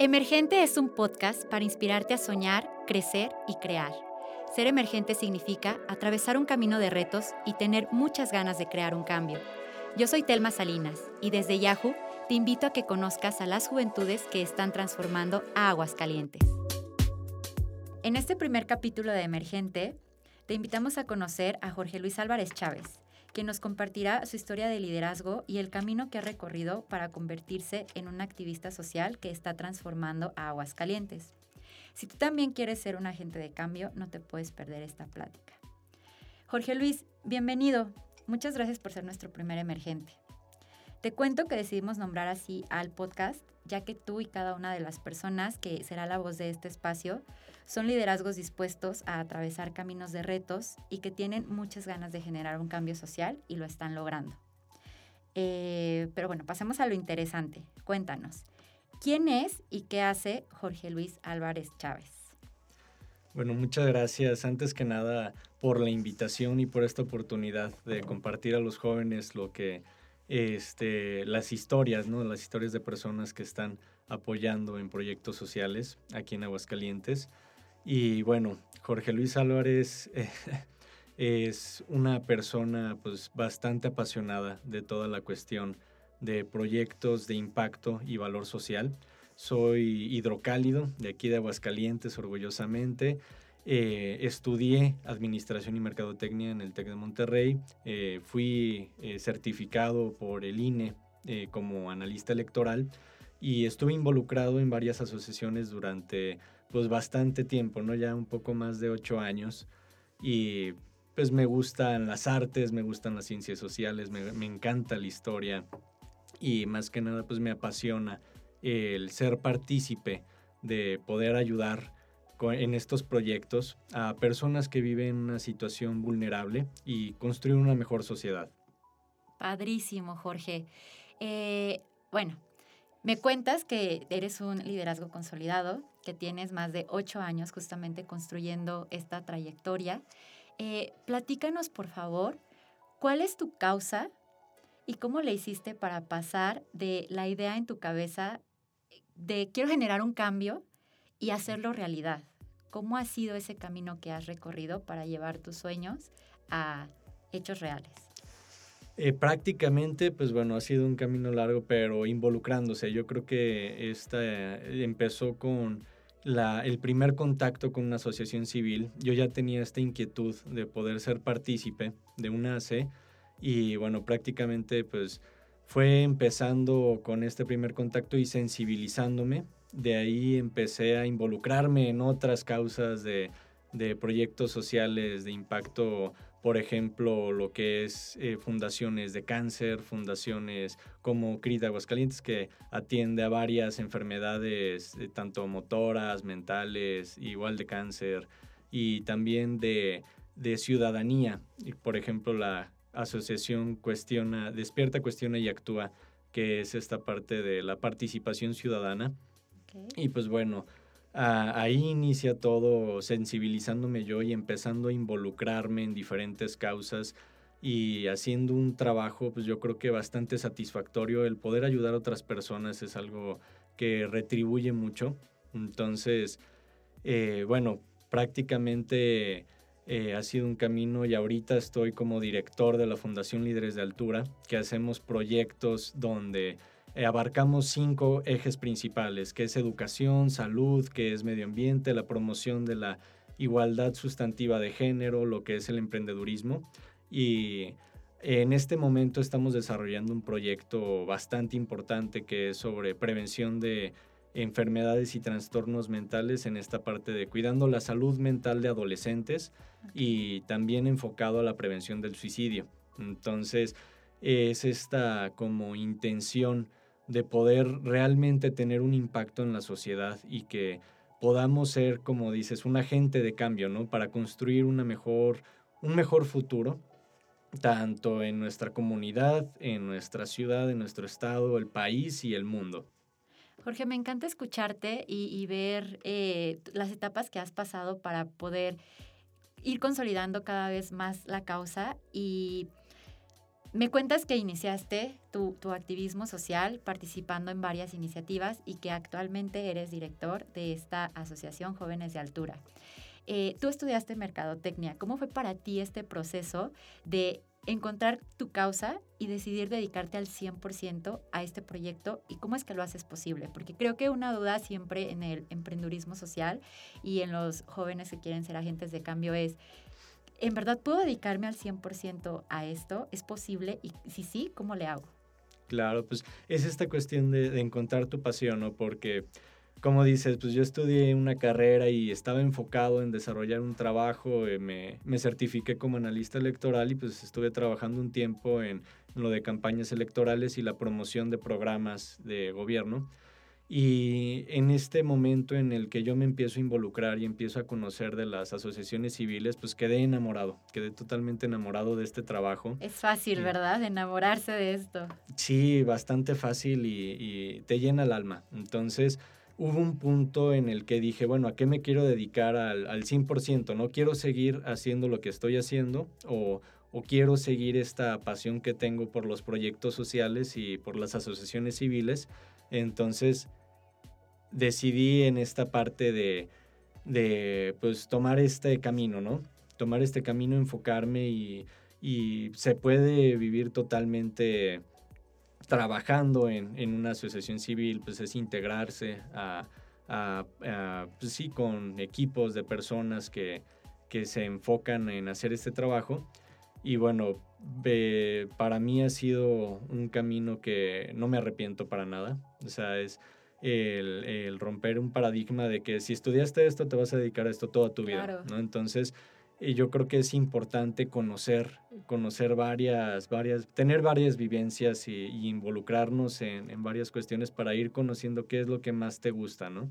Emergente es un podcast para inspirarte a soñar, crecer y crear. Ser emergente significa atravesar un camino de retos y tener muchas ganas de crear un cambio. Yo soy Telma Salinas y desde Yahoo te invito a que conozcas a las juventudes que están transformando a Aguascalientes. En este primer capítulo de Emergente, te invitamos a conocer a Jorge Luis Álvarez Chávez quien nos compartirá su historia de liderazgo y el camino que ha recorrido para convertirse en un activista social que está transformando a Aguascalientes. Si tú también quieres ser un agente de cambio, no te puedes perder esta plática. Jorge Luis, bienvenido. Muchas gracias por ser nuestro primer emergente. Te cuento que decidimos nombrar así al podcast, ya que tú y cada una de las personas que será la voz de este espacio son liderazgos dispuestos a atravesar caminos de retos y que tienen muchas ganas de generar un cambio social y lo están logrando. Eh, pero bueno, pasemos a lo interesante. Cuéntanos, ¿quién es y qué hace Jorge Luis Álvarez Chávez? Bueno, muchas gracias antes que nada por la invitación y por esta oportunidad de compartir a los jóvenes lo que este, las historias, ¿no? Las historias de personas que están apoyando en proyectos sociales aquí en Aguascalientes. Y bueno, Jorge Luis Álvarez eh, es una persona pues bastante apasionada de toda la cuestión de proyectos de impacto y valor social. Soy hidrocálido de aquí de Aguascalientes, orgullosamente. Eh, estudié Administración y Mercadotecnia en el TEC de Monterrey. Eh, fui certificado por el INE como analista electoral y estuve involucrado en varias asociaciones durante pues bastante tiempo, ¿no? Ya un poco más de ocho años. Y pues me gustan las artes, me gustan las ciencias sociales, me, me encanta la historia y más que nada pues me apasiona el ser partícipe de poder ayudar en estos proyectos a personas que viven una situación vulnerable y construir una mejor sociedad. Padrísimo, Jorge. Eh, bueno, me cuentas que eres un liderazgo consolidado, que tienes más de ocho años justamente construyendo esta trayectoria. Eh, platícanos, por favor, cuál es tu causa y cómo le hiciste para pasar de la idea en tu cabeza de quiero generar un cambio y hacerlo realidad. ¿Cómo ha sido ese camino que has recorrido para llevar tus sueños a hechos reales? Eh, prácticamente, pues bueno, ha sido un camino largo, pero involucrándose. Yo creo que esta eh, empezó con la, el primer contacto con una asociación civil. Yo ya tenía esta inquietud de poder ser partícipe de una AC y bueno, prácticamente pues fue empezando con este primer contacto y sensibilizándome. De ahí empecé a involucrarme en otras causas de, de proyectos sociales de impacto por ejemplo, lo que es eh, fundaciones de cáncer, fundaciones como CRIT Aguascalientes, que atiende a varias enfermedades, eh, tanto motoras, mentales, igual de cáncer, y también de, ciudadanía. por ejemplo, la asociación cuestiona, despierta, cuestiona y actúa, que es esta parte de la participación ciudadana. Y pues bueno, ahí inicia todo sensibilizándome yo y empezando a involucrarme en diferentes causas y haciendo un trabajo, pues yo creo que bastante satisfactorio. El poder ayudar a otras personas es algo que retribuye mucho. Entonces, eh, bueno, prácticamente eh, ha sido un camino y ahorita estoy como director de la Fundación Líderes de Altura, que hacemos proyectos donde eh, abarcamos cinco ejes principales, que es educación, salud, que es medio ambiente, la promoción de la igualdad sustantiva de género, lo que es el emprendedurismo. Y en este momento estamos desarrollando un proyecto bastante importante que es sobre prevención de enfermedades y trastornos mentales en esta parte de cuidando la salud mental de adolescentes y también enfocado a la prevención del suicidio. Entonces, es esta como intención de poder realmente tener un impacto en la sociedad y que podamos ser, como dices, un agente de cambio, ¿no? Para construir una mejor, un mejor futuro, tanto en nuestra comunidad, en nuestra ciudad, en nuestro estado, el país y el mundo. Jorge, me encanta escucharte y, ver eh, las etapas que has pasado para poder ir consolidando cada vez más la causa y Me cuentas que iniciaste tu, tu, activismo social participando en varias iniciativas y que actualmente eres director de esta asociación Jóvenes de Altura. Eh, tú estudiaste mercadotecnia. ¿Cómo fue para ti este proceso de encontrar tu causa y decidir dedicarte al 100% a este proyecto y cómo es que lo haces posible? Porque creo que una duda siempre en el emprendurismo social y en los jóvenes que quieren ser agentes de cambio es, ¿en verdad puedo dedicarme al 100% a esto? ¿Es posible? Y si sí, ¿cómo le hago? Claro, pues es esta cuestión de, de encontrar tu pasión, ¿no? Porque como dices, pues yo estudié una carrera y estaba enfocado en desarrollar un trabajo, eh, me, me, certifiqué como analista electoral y pues estuve trabajando un tiempo en, lo de campañas electorales y la promoción de programas de gobierno. Y en este momento en el que yo me empiezo a involucrar y empiezo a conocer de las asociaciones civiles, pues quedé enamorado, quedé totalmente enamorado de este trabajo. Es fácil, ¿verdad? Enamorarse de esto. Sí, bastante fácil y, y te llena el alma. Entonces, hubo un punto en el que dije, bueno, ¿a qué me quiero dedicar al, al 100%? ¿No quiero seguir haciendo lo que estoy haciendo o, o, quiero seguir esta pasión que tengo por los proyectos sociales y por las asociaciones civiles? Entonces decidí en esta parte de, de pues, tomar este camino, ¿no? Tomar este camino, enfocarme y, se puede vivir totalmente trabajando en, en, una asociación civil, pues es integrarse a, pues sí, con equipos de personas que, que, se enfocan en hacer este trabajo. Y bueno, para mí ha sido un camino que no me arrepiento para nada. O sea, es el, el, romper un paradigma de que si estudiaste esto, te vas a dedicar a esto toda tu vida. ¿no? Entonces, y yo creo que es importante conocer, conocer varias, varias, tener varias vivencias y, involucrarnos en, en, varias cuestiones para ir conociendo qué es lo que más te gusta, ¿no?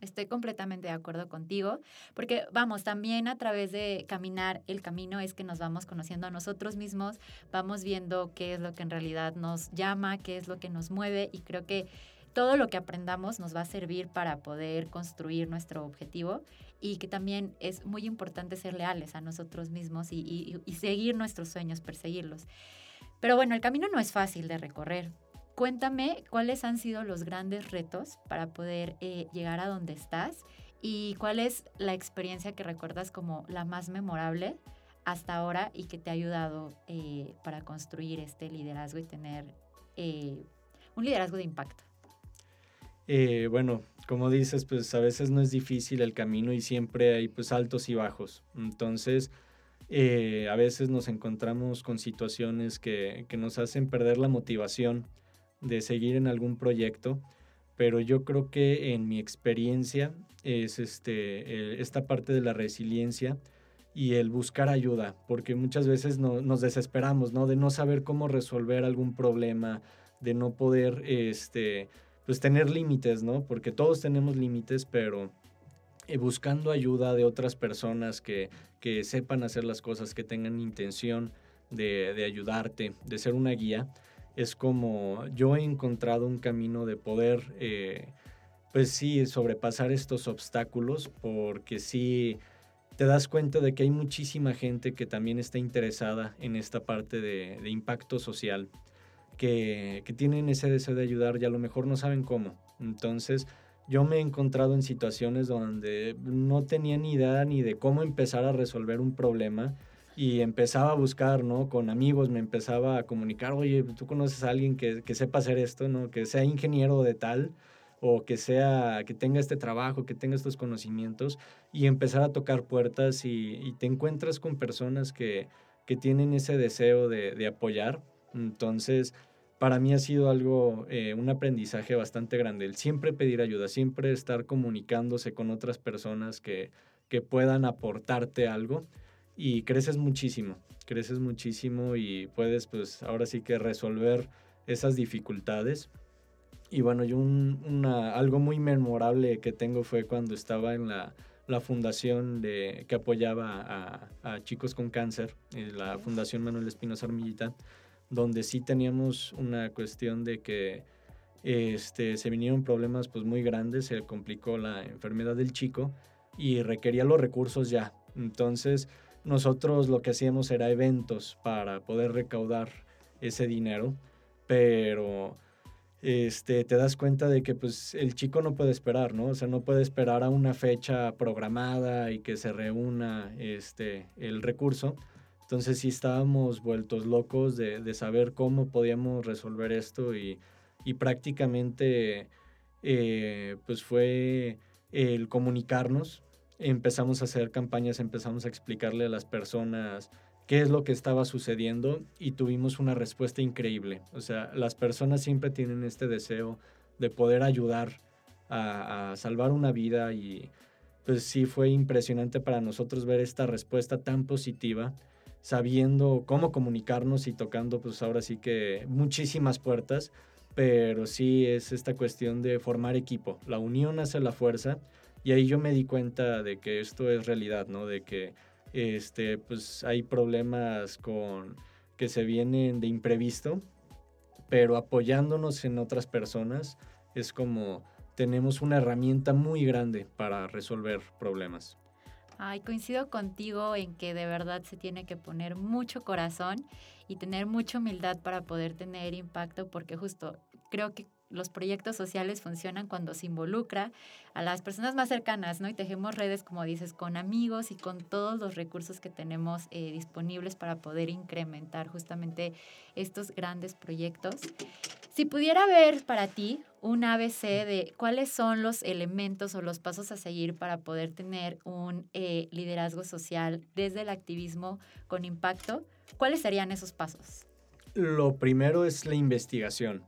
Estoy completamente de acuerdo contigo, porque vamos, también a través de caminar el camino es que nos vamos conociendo a nosotros mismos, vamos viendo qué es lo que en realidad nos llama, qué es lo que nos mueve y creo que todo lo que aprendamos nos va a servir para poder construir nuestro objetivo y que también es muy importante ser leales a nosotros mismos y, seguir nuestros sueños, perseguirlos. Pero bueno, el camino no es fácil de recorrer. Cuéntame cuáles han sido los grandes retos para poder eh, llegar a donde estás y cuál es la experiencia que recuerdas como la más memorable hasta ahora y que te ha ayudado eh, para construir este liderazgo y tener eh, un liderazgo de impacto. Eh, bueno, como dices, pues a veces no es difícil el camino y siempre hay pues altos y bajos. Entonces, eh, a veces nos encontramos con situaciones que, que, nos hacen perder la motivación de seguir en algún proyecto, pero yo creo que en mi experiencia es este, eh, esta parte de la resiliencia y el buscar ayuda, porque muchas veces no, nos desesperamos, ¿no? De no saber cómo resolver algún problema, de no poder, este, pues tener límites, ¿no? Porque todos tenemos límites, pero eh, buscando ayuda de otras personas que, que, sepan hacer las cosas, que tengan intención de, de, ayudarte, de ser una guía, es como yo he encontrado un camino de poder, eh, pues sí, sobrepasar estos obstáculos, porque sí te das cuenta de que hay muchísima gente que también está interesada en esta parte de, de impacto social que, tienen ese deseo de ayudar y a lo mejor no saben cómo. Entonces, yo me he encontrado en situaciones donde no tenía ni idea ni de cómo empezar a resolver un problema y empezaba a buscar, ¿no? Con amigos me empezaba a comunicar, oye, tú conoces a alguien que, sepa hacer esto, ¿no? Que sea ingeniero de tal o que sea, que tenga este trabajo, que tenga estos conocimientos y empezar a tocar puertas y, te encuentras con personas que, que tienen ese deseo de, de apoyar entonces, para mí ha sido algo, eh, un aprendizaje bastante grande, el siempre pedir ayuda, siempre estar comunicándose con otras personas que, que puedan aportarte algo y creces muchísimo, creces muchísimo y puedes pues ahora sí que resolver esas dificultades. Y bueno, yo un, una, algo muy memorable que tengo fue cuando estaba en la, la fundación de, que apoyaba a, a chicos con cáncer, eh, la Fundación Manuel Espinosa Armillita donde sí teníamos una cuestión de que este, se vinieron problemas pues muy grandes, se complicó la enfermedad del chico y requería los recursos ya. Entonces nosotros lo que hacíamos era eventos para poder recaudar ese dinero, pero este, te das cuenta de que pues el chico no puede esperar, ¿no? O sea, no puede esperar a una fecha programada y que se reúna este, el recurso. Entonces sí estábamos vueltos locos de, saber cómo podíamos resolver esto y, prácticamente eh, pues fue el comunicarnos. Empezamos a hacer campañas, empezamos a explicarle a las personas qué es lo que estaba sucediendo y tuvimos una respuesta increíble. O sea, las personas siempre tienen este deseo de poder ayudar a, salvar una vida y pues sí fue impresionante para nosotros ver esta respuesta tan positiva, sabiendo cómo comunicarnos y tocando pues ahora sí que muchísimas puertas, pero sí es esta cuestión de formar equipo. La unión hace la fuerza y ahí yo me di cuenta de que esto es realidad, ¿no? De que este, pues hay problemas con que se vienen de imprevisto, pero apoyándonos en otras personas es como tenemos una herramienta muy grande para resolver problemas. Ay, coincido contigo en que de verdad se tiene que poner mucho corazón y tener mucha humildad para poder tener impacto, porque justo creo que los proyectos sociales funcionan cuando se involucra a las personas más cercanas, ¿no? Y tejemos redes, como dices, con amigos y con todos los recursos que tenemos eh, disponibles para poder incrementar justamente estos grandes proyectos. Si pudiera ver para ti un ABC de cuáles son los elementos o los pasos a seguir para poder tener un eh, liderazgo social desde el activismo con impacto, ¿cuáles serían esos pasos? Lo primero es la investigación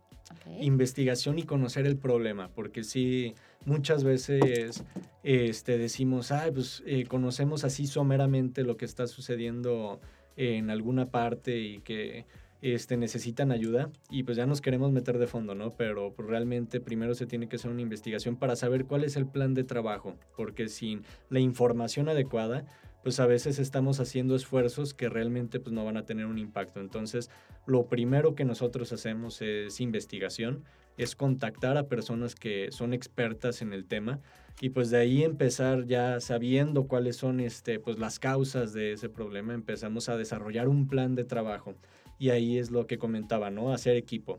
investigación y conocer el problema, porque sí, muchas veces este, decimos, ah, pues eh, conocemos así someramente lo que está sucediendo en alguna parte y que este, necesitan ayuda y pues ya nos queremos meter de fondo, ¿no? Pero pues, realmente primero se tiene que hacer una investigación para saber cuál es el plan de trabajo, porque sin la información adecuada, pues a veces estamos haciendo esfuerzos que realmente pues no van a tener un impacto. Entonces, lo primero que nosotros hacemos es investigación, es contactar a personas que son expertas en el tema y pues de ahí empezar ya sabiendo cuáles son este, pues las causas de ese problema, empezamos a desarrollar un plan de trabajo y ahí es lo que comentaba, ¿no? Hacer equipo.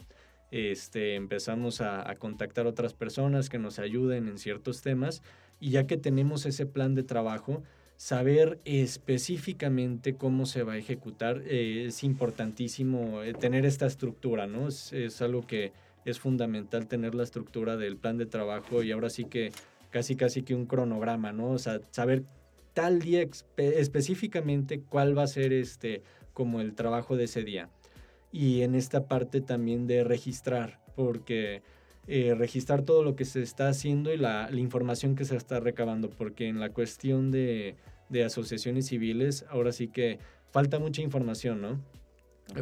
Este, empezamos a, a contactar otras personas que nos ayuden en ciertos temas y ya que tenemos ese plan de trabajo, saber específicamente cómo se va a ejecutar. Eh, es importantísimo eh, tener esta estructura, ¿no? Es, algo que es fundamental tener la estructura del plan de trabajo y ahora sí que casi casi que un cronograma, ¿no? O sea, saber tal día específicamente cuál va a ser este como el trabajo de ese día. Y en esta parte también de registrar, porque eh, registrar todo lo que se está haciendo y la, información que se está recabando, porque en la cuestión de, asociaciones civiles, ahora sí que falta mucha información, ¿no?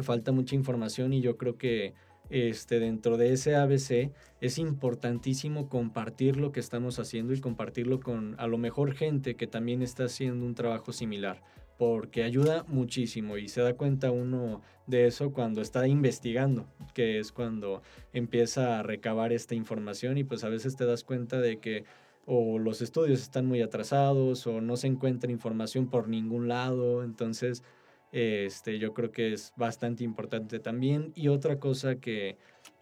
Falta mucha información y yo creo que este, dentro de ese ABC es importantísimo compartir lo que estamos haciendo y compartirlo con a lo mejor gente que también está haciendo un trabajo similar porque ayuda muchísimo y se da cuenta uno de eso cuando está investigando, que es cuando empieza a recabar esta información y pues a veces te das cuenta de que o los estudios están muy atrasados o no se encuentra información por ningún lado, entonces este, yo creo que es bastante importante también. Y otra cosa que,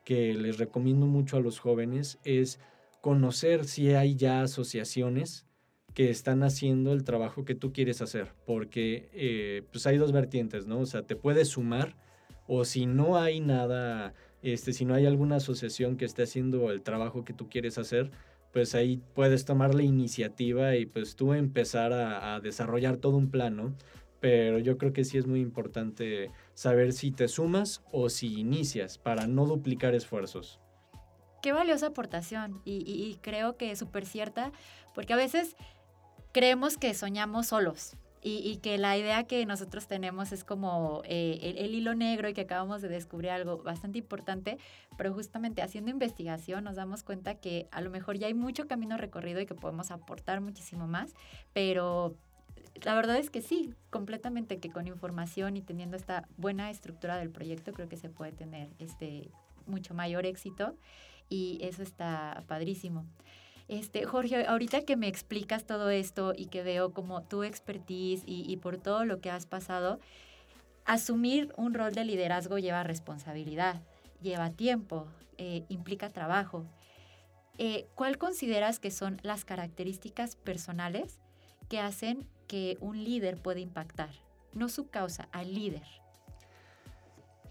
que les recomiendo mucho a los jóvenes es conocer si hay ya asociaciones que están haciendo el trabajo que tú quieres hacer, porque eh, pues hay dos vertientes, ¿no? O sea, te puedes sumar o si no hay nada, este, si no hay alguna asociación que esté haciendo el trabajo que tú quieres hacer, pues ahí puedes tomar la iniciativa y pues tú empezar a, desarrollar todo un plan, ¿no? Pero yo creo que sí es muy importante saber si te sumas o si inicias para no duplicar esfuerzos. Qué valiosa aportación y, y creo que súper cierta, porque a veces creemos que soñamos solos. Y, que la idea que nosotros tenemos es como eh, el, hilo negro y que acabamos de descubrir algo bastante importante, pero justamente haciendo investigación nos damos cuenta que a lo mejor ya hay mucho camino recorrido y que podemos aportar muchísimo más, pero la verdad es que sí, completamente que con información y teniendo esta buena estructura del proyecto creo que se puede tener este mucho mayor éxito y eso está padrísimo. Este, Jorge, ahorita que me explicas todo esto y que veo como tu expertise y, por todo lo que has pasado, asumir un rol de liderazgo lleva responsabilidad, lleva tiempo, eh, implica trabajo. Eh, ¿Cuál consideras que son las características personales que hacen que un líder pueda impactar? No su causa, al líder.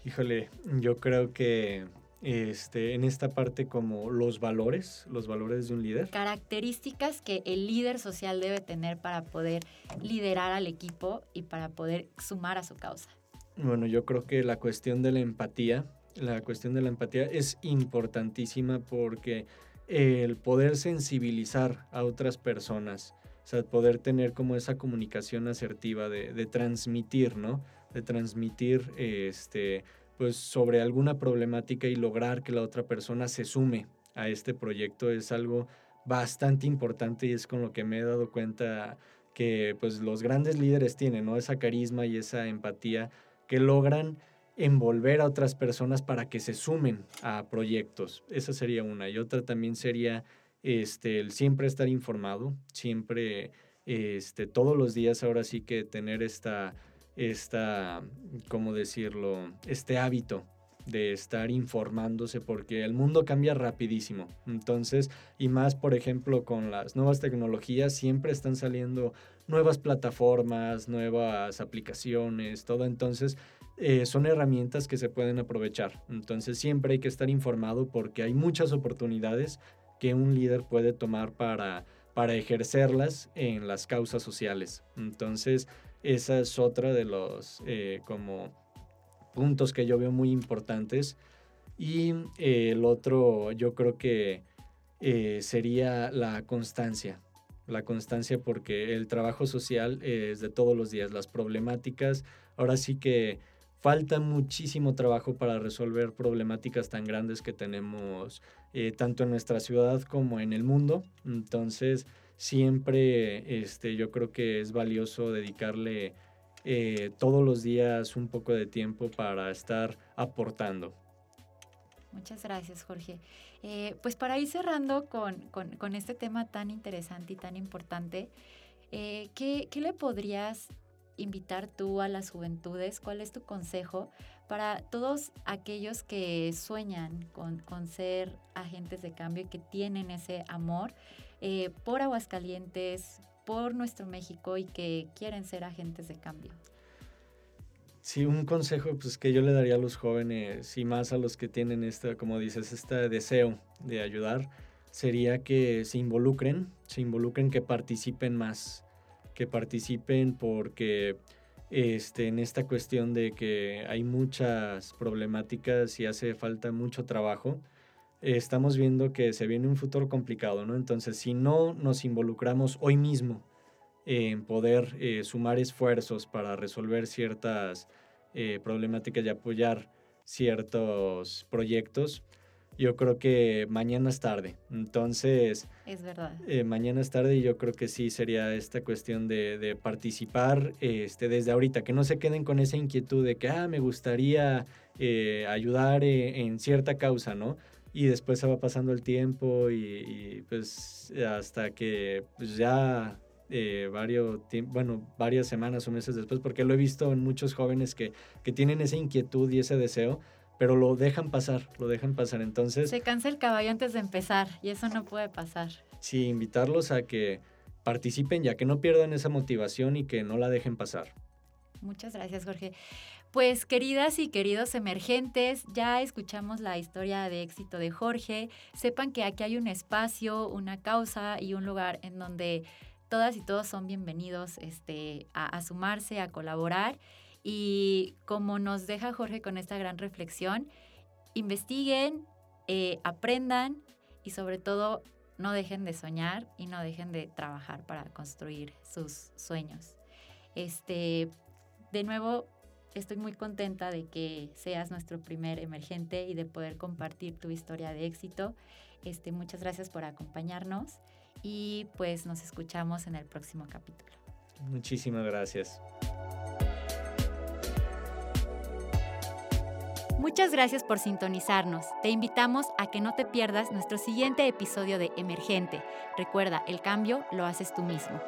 Híjole, yo creo que este, en esta parte como los valores, los valores de un líder. Características que el líder social debe tener para poder liderar al equipo y para poder sumar a su causa. Bueno, yo creo que la cuestión de la empatía, la cuestión de la empatía es importantísima porque el poder sensibilizar a otras personas, o sea, poder tener como esa comunicación asertiva de, de transmitir, ¿no? De transmitir este, pues sobre alguna problemática y lograr que la otra persona se sume a este proyecto es algo bastante importante y es con lo que me he dado cuenta que pues los grandes líderes tienen, ¿no? Esa carisma y esa empatía que logran envolver a otras personas para que se sumen a proyectos. Esa sería una. Y otra también sería este, el siempre estar informado, siempre, este, todos los días ahora sí que tener esta esta, ¿cómo decirlo? Este hábito de estar informándose porque el mundo cambia rapidísimo. Entonces, y más, por ejemplo, con las nuevas tecnologías, siempre están saliendo nuevas plataformas, nuevas aplicaciones, todo. Entonces, eh, son herramientas que se pueden aprovechar. Entonces, siempre hay que estar informado porque hay muchas oportunidades que un líder puede tomar para, para ejercerlas en las causas sociales. Entonces, esa es otra de los eh, como puntos que yo veo muy importantes. Y eh, el otro yo creo que eh, sería la constancia. La constancia porque el trabajo social es de todos los días. Las problemáticas, ahora sí que falta muchísimo trabajo para resolver problemáticas tan grandes que tenemos tanto en nuestra ciudad como en el mundo. Entonces, siempre este, yo creo que es valioso dedicarle eh, todos los días un poco de tiempo para estar aportando. Muchas gracias, Jorge. Eh, pues para ir cerrando con, este tema tan interesante y tan importante, eh, ¿qué, le podrías invitar tú a las juventudes? ¿Cuál es tu consejo para todos aquellos que sueñan con, con ser agentes de cambio y que tienen ese amor eh, por Aguascalientes, por nuestro México y que quieren ser agentes de cambio? Sí, un consejo pues, que yo le daría a los jóvenes y más a los que tienen esta, como dices, este deseo de ayudar, sería que se involucren, se involucren, que participen más, que participen porque este, en esta cuestión de que hay muchas problemáticas y hace falta mucho trabajo estamos viendo que se viene un futuro complicado, ¿no? Entonces, si no nos involucramos hoy mismo en poder eh, sumar esfuerzos para resolver ciertas eh, problemáticas y apoyar ciertos proyectos, yo creo que mañana es tarde. Entonces, es verdad. Eh, mañana es tarde y yo creo que sí sería esta cuestión de, participar este, desde ahorita, que no se queden con esa inquietud de que, ah, me gustaría ayudar en cierta causa, ¿no? Y después se va pasando el tiempo y, pues hasta que pues ya eh, varios, bueno, varias semanas o meses después, porque lo he visto en muchos jóvenes que, que tienen esa inquietud y ese deseo, pero lo dejan pasar, lo dejan pasar. Entonces... Se cansa el caballo antes de empezar y eso no puede pasar. Sí, invitarlos a que participen ya que no pierdan esa motivación y que no la dejen pasar. Muchas gracias, Jorge. Pues queridas y queridos emergentes, ya escuchamos la historia de éxito de Jorge. Sepan que aquí hay un espacio, una causa y un lugar en donde todas y todos son bienvenidos este, a, sumarse, a colaborar. Y como nos deja Jorge con esta gran reflexión, investiguen, eh, aprendan y sobre todo no dejen de soñar y no dejen de trabajar para construir sus sueños. Este, de nuevo, estoy muy contenta de que seas nuestro primer emergente y de poder compartir tu historia de éxito. Este, muchas gracias por acompañarnos y pues nos escuchamos en el próximo capítulo. Muchísimas gracias. Muchas gracias por sintonizarnos. Te invitamos a que no te pierdas nuestro siguiente episodio de Emergente. Recuerda, el cambio lo haces tú mismo.